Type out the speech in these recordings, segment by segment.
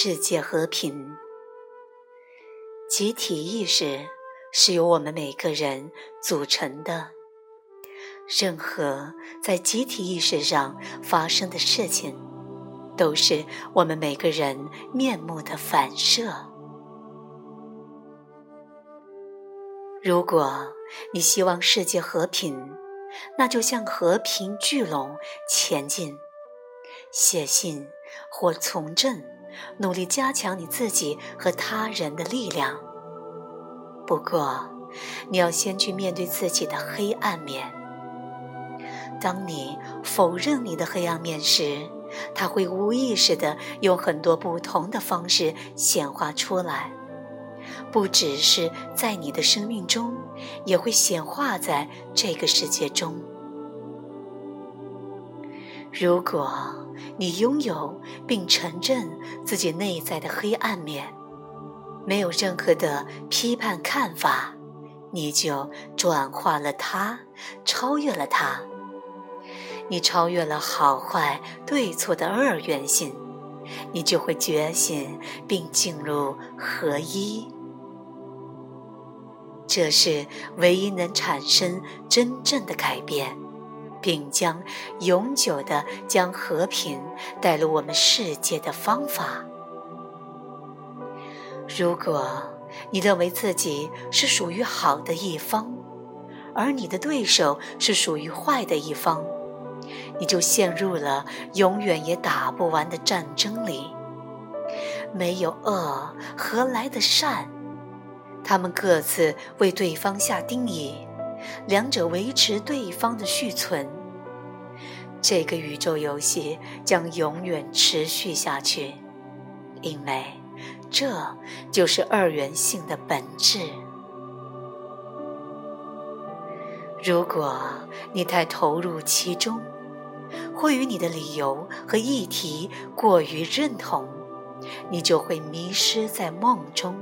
世界和平。集体意识是由我们每个人组成的，任何在集体意识上发生的事情，都是我们每个人面目的反射。如果你希望世界和平，那就向和平聚拢前进，写信或从政，努力加强你自己和他人的力量。不过，你要先去面对自己的黑暗面。当你否认你的黑暗面时，它会无意识地用很多不同的方式显化出来。不只是在你的生命中，也会显化在这个世界中。如果你拥有并承认自己内在的黑暗面，没有任何的批判看法，你就转化了它，超越了它。你超越了好坏对错的二元性，你就会觉醒并进入合一。这是唯一能产生真正的改变，并将永久的将和平带入我们世界的方法。如果你认为自己是属于好的一方，而你的对手是属于坏的一方，你就陷入了永远也打不完的战争里。没有恶，何来的善？他们各自为对方下定义，两者维持对方的续存。这个宇宙游戏将永远持续下去，因为这就是二元性的本质。如果你太投入其中，或与你的理由和议题过于认同，你就会迷失在梦中。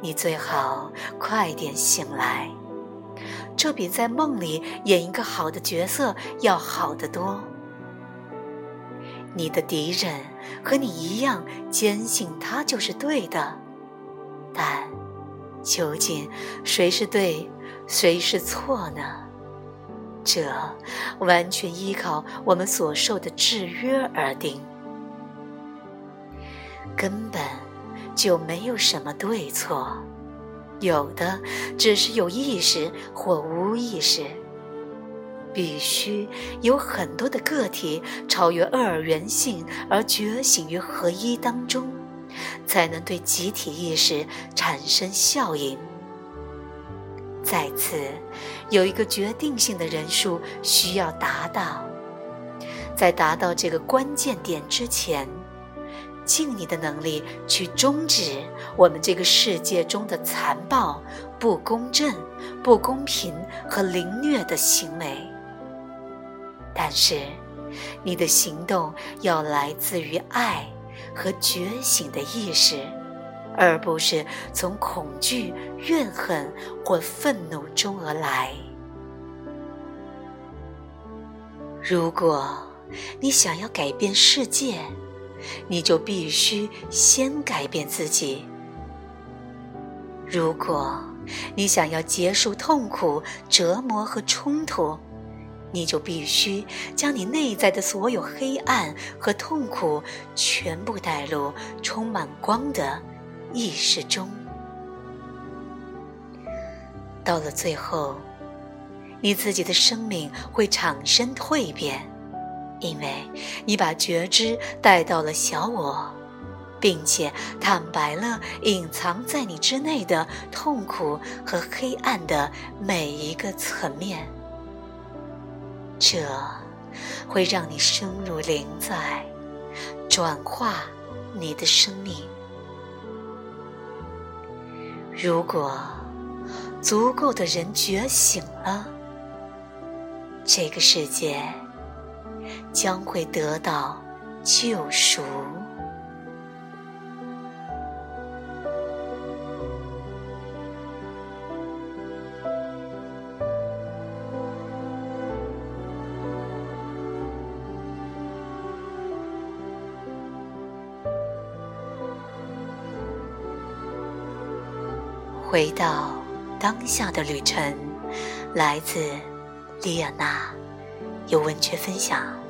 你最好快点醒来，这比在梦里演一个好的角色要好得多。你的敌人和你一样坚信他就是对的，但究竟谁是对，谁是错呢？这完全依靠我们所受的制约而定，根本。就没有什么对错，有的只是有意识或无意识。必须有很多的个体超越二元性而觉醒于合一当中，才能对集体意识产生效应。再次，有一个决定性的人数需要达到，在达到这个关键点之前。尽你的能力去终止我们这个世界中的残暴、不公正、不公平和凌虐的行为。但是，你的行动要来自于爱和觉醒的意识，而不是从恐惧、怨恨或愤怒中而来。如果你想要改变世界，你就必须先改变自己。如果你想要结束痛苦、折磨和冲突，你就必须将你内在的所有黑暗和痛苦全部带入充满光的意识中。到了最后，你自己的生命会产生蜕变。因为你把觉知带到了小我，并且坦白了隐藏在你之内的痛苦和黑暗的每一个层面，这会让你深入灵在，转化你的生命。如果足够的人觉醒了，这个世界。将会得到救赎。回到当下的旅程，来自莉亚娜，由文雀分享。